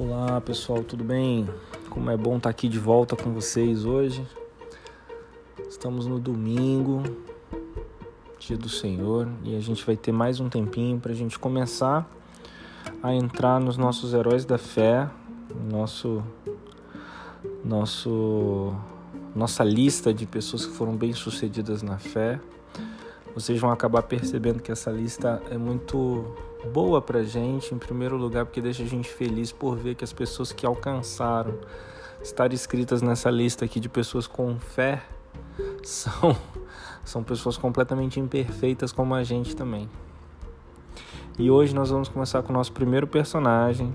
Olá pessoal, tudo bem? Como é bom estar aqui de volta com vocês hoje. Estamos no domingo, dia do Senhor, e a gente vai ter mais um tempinho para a gente começar a entrar nos nossos heróis da fé, nosso, nosso, nossa lista de pessoas que foram bem sucedidas na fé. Vocês vão acabar percebendo que essa lista é muito boa pra gente, em primeiro lugar, porque deixa a gente feliz por ver que as pessoas que alcançaram estar escritas nessa lista aqui de pessoas com fé são, são pessoas completamente imperfeitas como a gente também. E hoje nós vamos começar com o nosso primeiro personagem.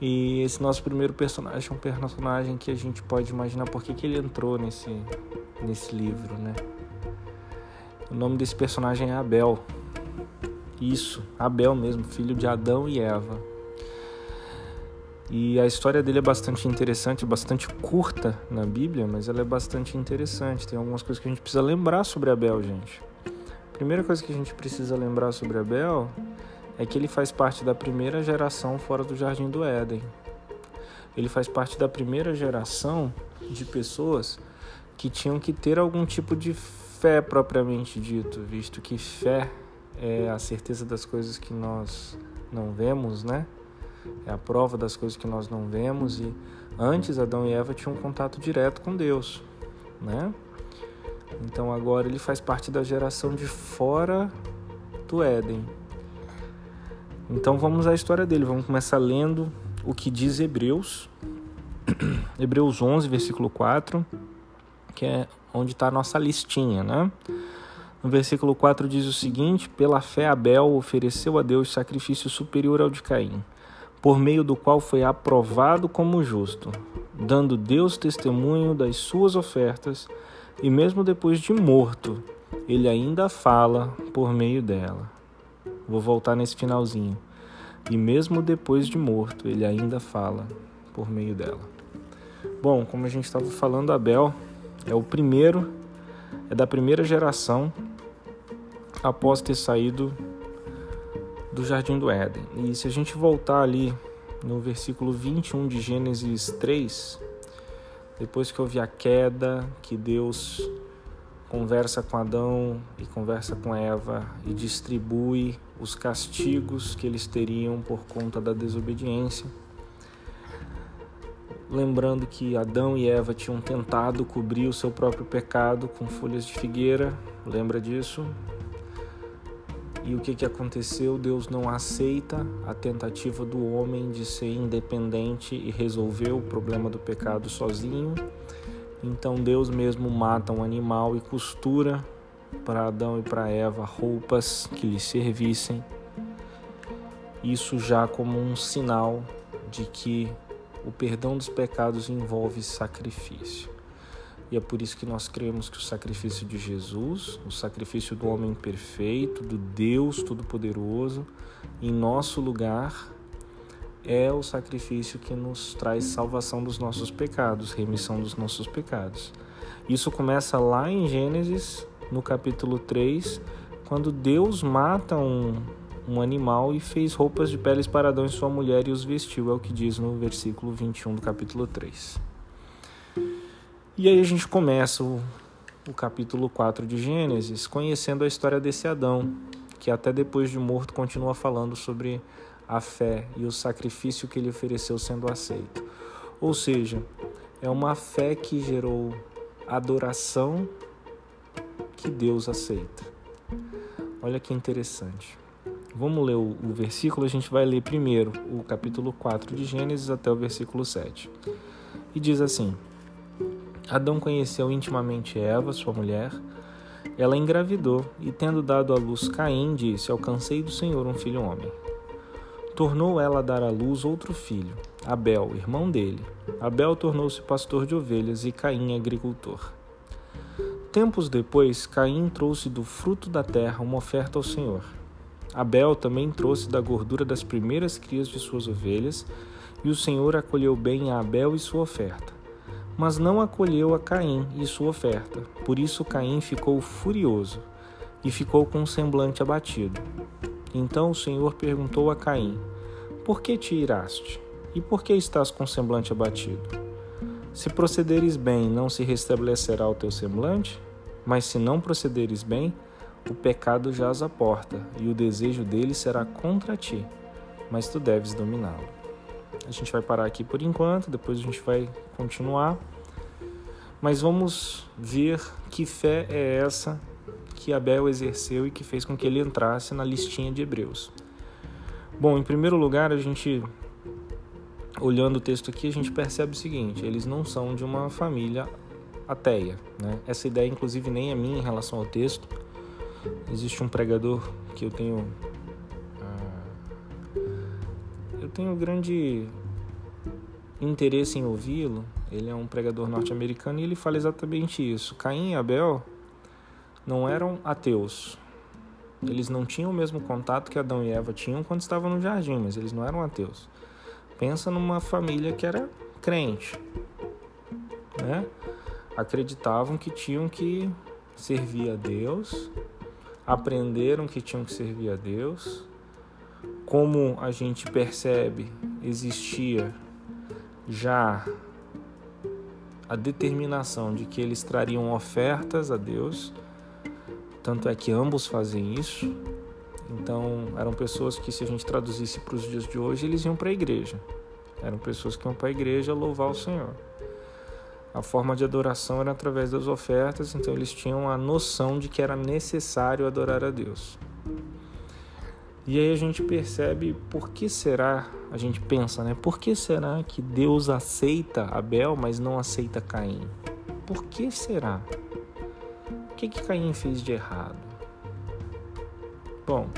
E esse nosso primeiro personagem é um personagem que a gente pode imaginar por que, que ele entrou nesse, nesse livro, né? O nome desse personagem é Abel. Isso, Abel mesmo, filho de Adão e Eva. E a história dele é bastante interessante, bastante curta na Bíblia, mas ela é bastante interessante. Tem algumas coisas que a gente precisa lembrar sobre Abel, gente. A primeira coisa que a gente precisa lembrar sobre Abel é que ele faz parte da primeira geração fora do Jardim do Éden. Ele faz parte da primeira geração de pessoas que tinham que ter algum tipo de fé propriamente dito, visto que fé é a certeza das coisas que nós não vemos, né? É a prova das coisas que nós não vemos e antes Adão e Eva tinham um contato direto com Deus, né? Então agora ele faz parte da geração de fora do Éden. Então vamos à história dele. Vamos começar lendo o que diz Hebreus, Hebreus 11, versículo 4, que é onde está a nossa listinha, né? No versículo 4 diz o seguinte: Pela fé, Abel ofereceu a Deus sacrifício superior ao de Caim, por meio do qual foi aprovado como justo, dando Deus testemunho das suas ofertas, e mesmo depois de morto, ele ainda fala por meio dela. Vou voltar nesse finalzinho. E mesmo depois de morto, ele ainda fala por meio dela. Bom, como a gente estava falando, Abel é o primeiro, é da primeira geração após ter saído do jardim do Éden. E se a gente voltar ali no versículo 21 de Gênesis 3, depois que houve a queda, que Deus conversa com Adão e conversa com Eva e distribui os castigos que eles teriam por conta da desobediência. Lembrando que Adão e Eva tinham tentado cobrir o seu próprio pecado com folhas de figueira, lembra disso? E o que, que aconteceu? Deus não aceita a tentativa do homem de ser independente e resolver o problema do pecado sozinho. Então Deus mesmo mata um animal e costura para Adão e para Eva roupas que lhes servissem. Isso já como um sinal de que o perdão dos pecados envolve sacrifício. E é por isso que nós cremos que o sacrifício de Jesus, o sacrifício do homem perfeito, do Deus Todo-Poderoso, em nosso lugar, é o sacrifício que nos traz salvação dos nossos pecados, remissão dos nossos pecados. Isso começa lá em Gênesis, no capítulo 3, quando Deus mata um, um animal e fez roupas de peles para Adão e sua mulher e os vestiu, é o que diz no versículo 21 do capítulo 3. E aí a gente começa o, o capítulo 4 de Gênesis conhecendo a história desse Adão, que até depois de morto continua falando sobre a fé e o sacrifício que ele ofereceu sendo aceito. Ou seja, é uma fé que gerou adoração que Deus aceita. Olha que interessante. Vamos ler o, o, versículo, a gente vai ler primeiro o capítulo 4 de Gênesis até o versículo 7. E diz assim: Adão conheceu intimamente Eva, sua mulher. Ela engravidou e, tendo dado à luz Caim, disse: Alcancei do Senhor um filho homem. Tornou ela a dar à luz outro filho, Abel, irmão dele. Abel tornou-se pastor de ovelhas e Caim agricultor. Tempos depois, Caim trouxe do fruto da terra uma oferta ao Senhor. Abel também trouxe da gordura das primeiras crias de suas ovelhas, e o Senhor acolheu bem a Abel e sua oferta mas não acolheu a Caim e sua oferta. Por isso Caim ficou furioso e ficou com um semblante abatido. Então o Senhor perguntou a Caim: Por que te iraste? E por que estás com o semblante abatido? Se procederes bem, não se restabelecerá o teu semblante? Mas se não procederes bem, o pecado jaz à porta, e o desejo dele será contra ti, mas tu deves dominá-lo. A gente vai parar aqui por enquanto, depois a gente vai continuar. Mas vamos ver que fé é essa que Abel exerceu e que fez com que ele entrasse na listinha de Hebreus. Bom, em primeiro lugar, a gente olhando o texto aqui, a gente percebe o seguinte: eles não são de uma família ateia. Né? Essa ideia, inclusive, nem é minha em relação ao texto. Existe um pregador que eu tenho. Eu tenho grande interesse em ouvi-lo. Ele é um pregador norte-americano e ele fala exatamente isso. Caim e Abel não eram ateus. Eles não tinham o mesmo contato que Adão e Eva tinham quando estavam no jardim, mas eles não eram ateus. Pensa numa família que era crente, né? Acreditavam que tinham que servir a Deus, aprenderam que tinham que servir a Deus. Como a gente percebe, existia já a determinação de que eles trariam ofertas a Deus, tanto é que ambos fazem isso. Então, eram pessoas que, se a gente traduzisse para os dias de hoje, eles iam para a igreja. Eram pessoas que iam para a igreja louvar o Senhor. A forma de adoração era através das ofertas, então eles tinham a noção de que era necessário adorar a Deus. E aí a gente percebe por que será, a gente pensa, né? Por que será que Deus aceita Abel, mas não aceita Caim? Por que será? O que, que Caim fez de errado? Bom,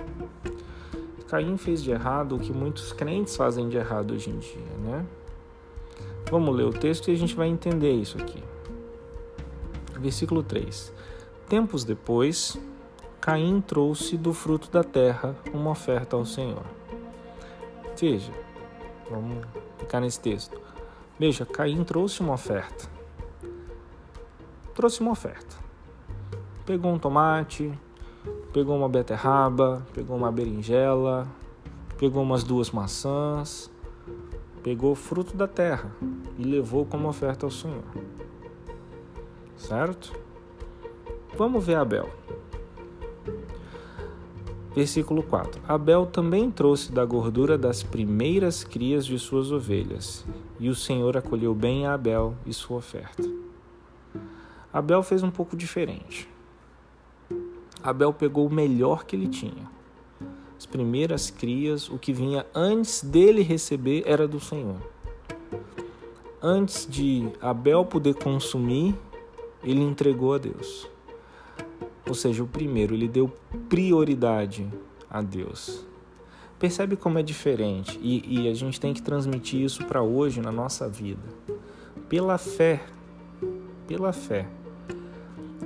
Caim fez de errado o que muitos crentes fazem de errado hoje em dia, né? Vamos ler o texto e a gente vai entender isso aqui. Versículo 3: Tempos depois, Caim trouxe do fruto da terra uma oferta ao Senhor. Veja, vamos ficar nesse texto. Veja, Caim trouxe uma oferta. Trouxe uma oferta. Pegou um tomate, Pegou uma beterraba, pegou uma berinjela, pegou umas duas maçãs, pegou fruto da terra e levou como oferta ao Senhor. Certo? Vamos ver Abel. Versículo 4: Abel também trouxe da gordura das primeiras crias de suas ovelhas, e o Senhor acolheu bem a Abel e sua oferta. Abel fez um pouco diferente. Abel pegou o melhor que ele tinha. As primeiras crias, o que vinha antes dele receber era do Senhor. Antes de Abel poder consumir, ele entregou a Deus. Ou seja, o primeiro, ele deu prioridade a Deus. Percebe como é diferente e, e a gente tem que transmitir isso para hoje na nossa vida. Pela fé, pela fé.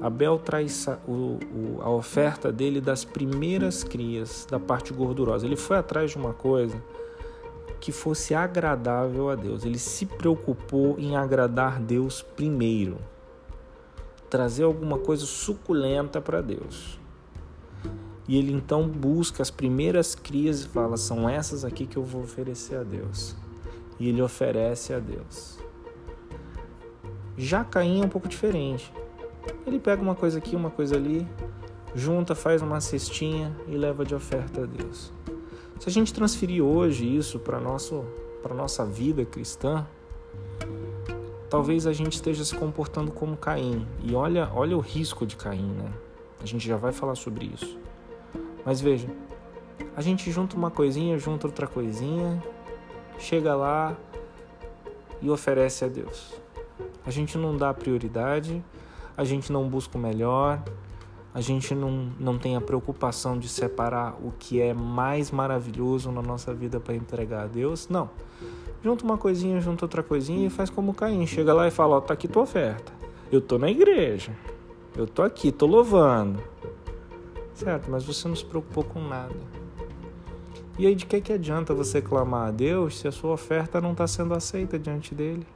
Abel traz a, o, a oferta dele das primeiras crias, da parte gordurosa. Ele foi atrás de uma coisa que fosse agradável a Deus. Ele se preocupou em agradar Deus primeiro. Trazer alguma coisa suculenta para Deus. E ele então busca as primeiras crias e fala: são essas aqui que eu vou oferecer a Deus. E ele oferece a Deus. Já Caim é um pouco diferente. Ele pega uma coisa aqui, uma coisa ali, junta, faz uma cestinha e leva de oferta a Deus. Se a gente transferir hoje isso para nosso para nossa vida cristã, talvez a gente esteja se comportando como Caim. E olha, olha o risco de Caim, né? A gente já vai falar sobre isso. Mas veja, a gente junta uma coisinha, junta outra coisinha, chega lá e oferece a Deus. A gente não dá prioridade, a gente não busca o melhor, a gente não, não tem a preocupação de separar o que é mais maravilhoso na nossa vida para entregar a Deus. Não. Junta uma coisinha, junta outra coisinha e faz como Caim. Chega lá e fala: Ó, tá aqui tua oferta. Eu tô na igreja. Eu tô aqui, tô louvando. Certo, mas você não se preocupou com nada. E aí, de que, que adianta você clamar a Deus se a sua oferta não está sendo aceita diante dele?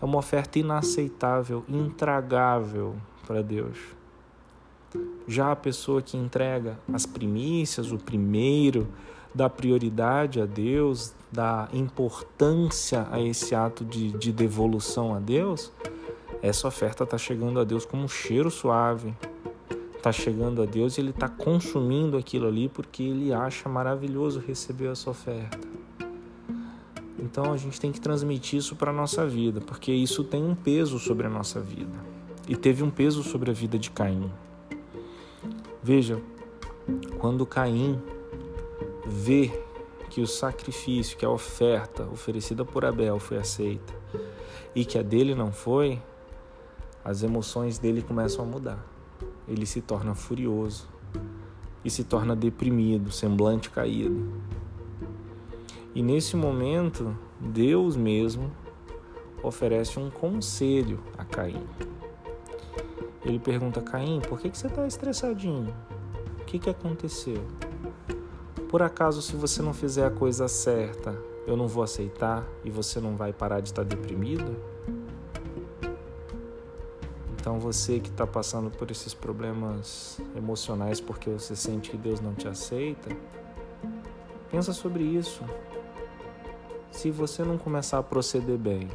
é uma oferta inaceitável, intragável para Deus. Já a pessoa que entrega as primícias, o primeiro dá prioridade a Deus, dá importância a esse ato de, de devolução a Deus, essa oferta está chegando a Deus como um cheiro suave. Está chegando a Deus e ele está consumindo aquilo ali porque ele acha maravilhoso receber essa oferta. Então a gente tem que transmitir isso para a nossa vida, porque isso tem um peso sobre a nossa vida. E teve um peso sobre a vida de Caim. Veja, quando Caim vê que o sacrifício, que a oferta oferecida por Abel foi aceita e que a dele não foi, as emoções dele começam a mudar. Ele se torna furioso e se torna deprimido, semblante caído. E nesse momento, Deus mesmo oferece um conselho a Caim. Ele pergunta: Caim, por que, que você está estressadinho? O que, que aconteceu? Por acaso, se você não fizer a coisa certa, eu não vou aceitar e você não vai parar de estar deprimido? Então você que está passando por esses problemas emocionais porque você sente que Deus não te aceita, pensa sobre isso. Se você não começar a proceder bem,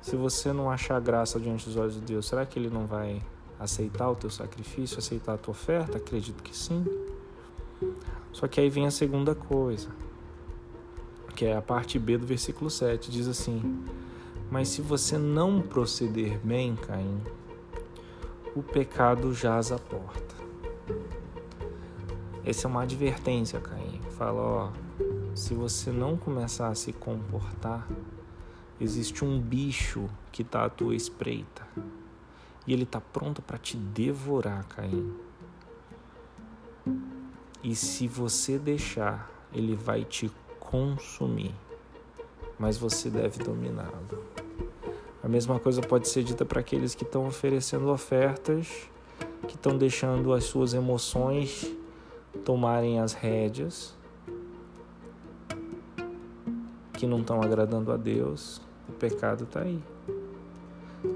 se você não achar graça diante dos olhos de Deus, será que Ele não vai aceitar o teu sacrifício, aceitar a tua oferta? Acredito que sim. Só que aí vem a segunda coisa, que é a parte B do versículo 7, diz assim: mas se você não proceder bem, Caim, o pecado jaz à porta. Essa é uma advertência, Caim. Fala, ó, se você não começar a se comportar, existe um bicho que está à tua espreita. E ele está pronto para te devorar, Caim. E se você deixar, ele vai te consumir. Mas você deve dominá-lo. A mesma coisa pode ser dita para aqueles que estão oferecendo ofertas, que estão deixando as suas emoções tomarem as rédeas, que não estão agradando a Deus. O pecado está aí.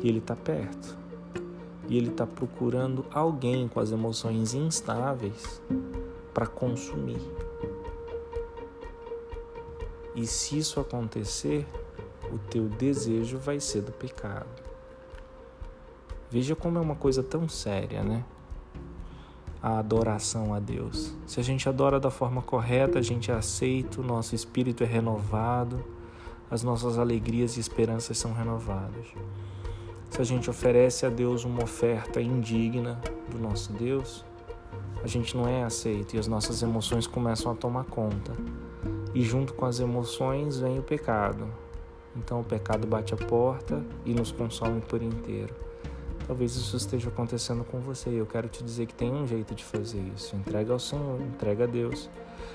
E ele está perto. E ele está procurando alguém com as emoções instáveis para consumir. E se isso acontecer, o teu desejo vai ser do pecado. Veja como é uma coisa tão séria, né? A adoração a Deus. Se a gente adora da forma correta, a gente é aceito, nosso espírito é renovado, as nossas alegrias e esperanças são renovadas. Se a gente oferece a Deus uma oferta indigna do nosso Deus, a gente não é aceito e as nossas emoções começam a tomar conta. E junto com as emoções vem o pecado, então o pecado bate a porta e nos consome por inteiro. Talvez isso esteja acontecendo com você. Eu quero te dizer que tem um jeito de fazer isso. Entrega ao Senhor, entrega a Deus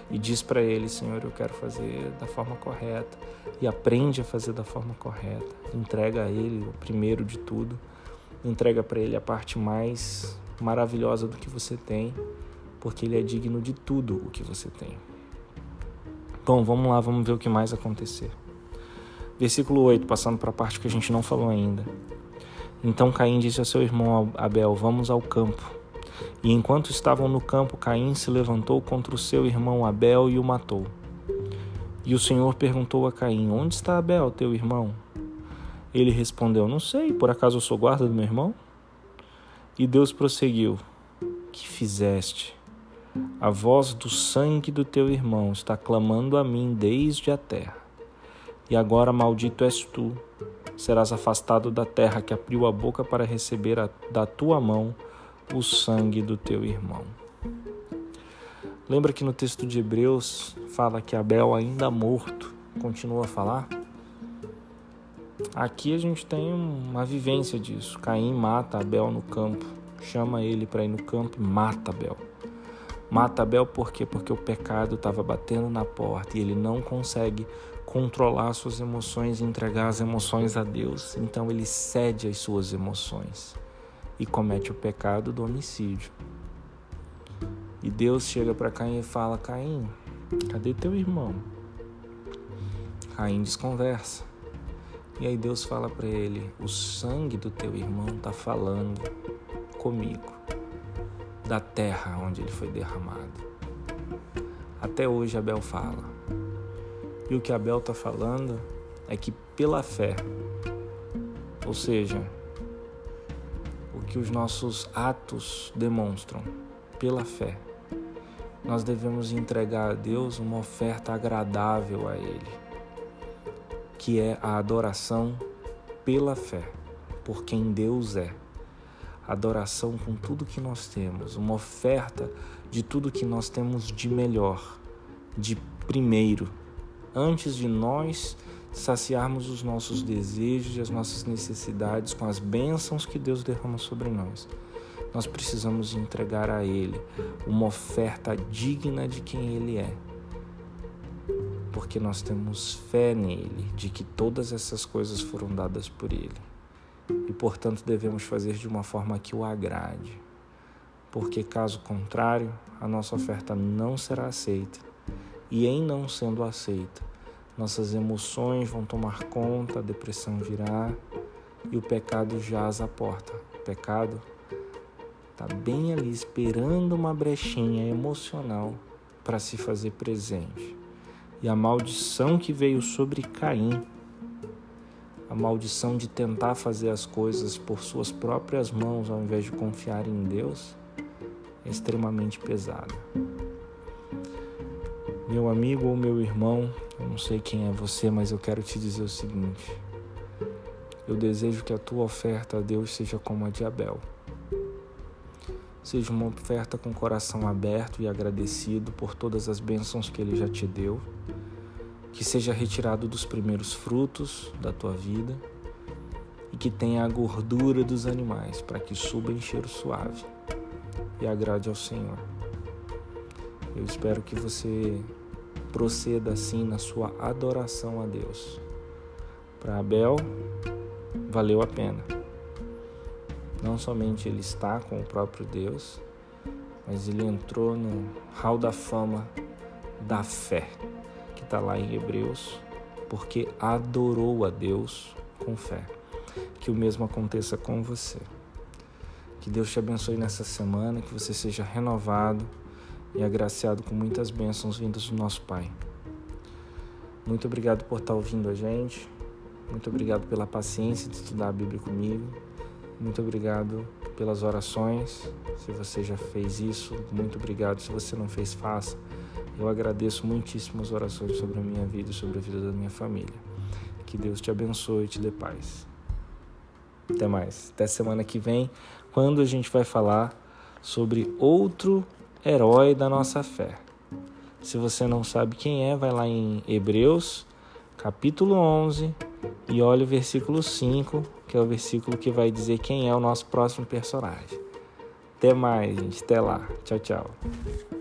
e diz para Ele: Senhor, eu quero fazer da forma correta. E aprende a fazer da forma correta. Entrega a Ele o primeiro de tudo. Entrega para Ele a parte mais maravilhosa do que você tem, porque Ele é digno de tudo o que você tem. Bom, vamos lá, vamos ver o que mais acontecer. Versículo 8, passando para a parte que a gente não falou ainda. Então Caim disse a seu irmão Abel: Vamos ao campo. E enquanto estavam no campo, Caim se levantou contra o seu irmão Abel e o matou. E o Senhor perguntou a Caim: Onde está Abel, teu irmão? Ele respondeu: Não sei, por acaso eu sou guarda do meu irmão? E Deus prosseguiu: Que fizeste? A voz do sangue do teu irmão está clamando a mim desde a terra. E agora maldito és tu, serás afastado da terra que abriu a boca para receber a, da tua mão o sangue do teu irmão. Lembra que no texto de Hebreus fala que Abel, ainda morto, continua a falar? Aqui a gente tem uma vivência disso. Caim mata Abel no campo, chama ele para ir no campo e mata Abel. Mata Abel por quê? Porque o pecado estava batendo na porta e ele não consegue controlar suas emoções e entregar as emoções a Deus. Então ele cede às suas emoções e comete o pecado do homicídio. E Deus chega para Caim e fala: Caim, cadê teu irmão? Caim desconversa. E aí Deus fala para ele: O sangue do teu irmão está falando comigo, da terra onde ele foi derramado. Até hoje Abel fala. E o que Abel está falando é que pela fé, ou seja, o que os nossos atos demonstram, pela fé, nós devemos entregar a Deus uma oferta agradável a Ele, que é a adoração pela fé, por quem Deus é. Adoração com tudo que nós temos, uma oferta de tudo que nós temos de melhor, de primeiro, antes de nós saciarmos os nossos desejos e as nossas necessidades com as bênçãos que Deus derrama sobre nós. Nós precisamos entregar a Ele uma oferta digna de quem Ele é. Porque nós temos fé nele, de que todas essas coisas foram dadas por Ele. E, portanto, devemos fazer de uma forma que o agrade. Porque, caso contrário, a nossa oferta não será aceita. E, em não sendo aceita, nossas emoções vão tomar conta, a depressão virá e o pecado jaz à porta. O pecado está bem ali esperando uma brechinha emocional para se fazer presente. E a maldição que veio sobre Caim, a maldição de tentar fazer as coisas por suas próprias mãos ao invés de confiar em Deus, é extremamente pesada. Meu amigo ou meu irmão, eu não sei quem é você, mas eu quero te dizer o seguinte: eu desejo que a tua oferta a Deus seja como a de Abel. Seja uma oferta com coração aberto e agradecido por todas as bênçãos que Ele já te deu. Que seja retirado dos primeiros frutos da tua vida e que tenha a gordura dos animais para que suba em cheiro suave e agrade ao Senhor. Eu espero que você proceda assim na sua adoração a Deus. Para Abel, valeu a pena. Não somente ele está com o próprio Deus, mas ele entrou no hall da fama da fé, que está lá em Hebreus, porque adorou a Deus com fé. Que o mesmo aconteça com você. Que Deus te abençoe nessa semana, que você seja renovado e agraciado com muitas bênçãos vindas do nosso Pai. Muito obrigado por estar ouvindo a gente. Muito obrigado pela paciência de estudar a Bíblia comigo. Muito obrigado pelas orações. Se você já fez isso, muito obrigado. Se você não fez, faça. Eu agradeço muitíssimo as orações sobre a minha vida e sobre a vida da minha família. Que Deus te abençoe e te dê paz. Até mais. Até semana que vem, quando a gente vai falar sobre outro herói da nossa fé. Se você não sabe quem é, vai lá em Hebreus, capítulo 11, e olha o versículo 5 que é o versículo que vai dizer quem é o nosso próximo personagem. Até mais, gente. Até lá. Tchau, tchau.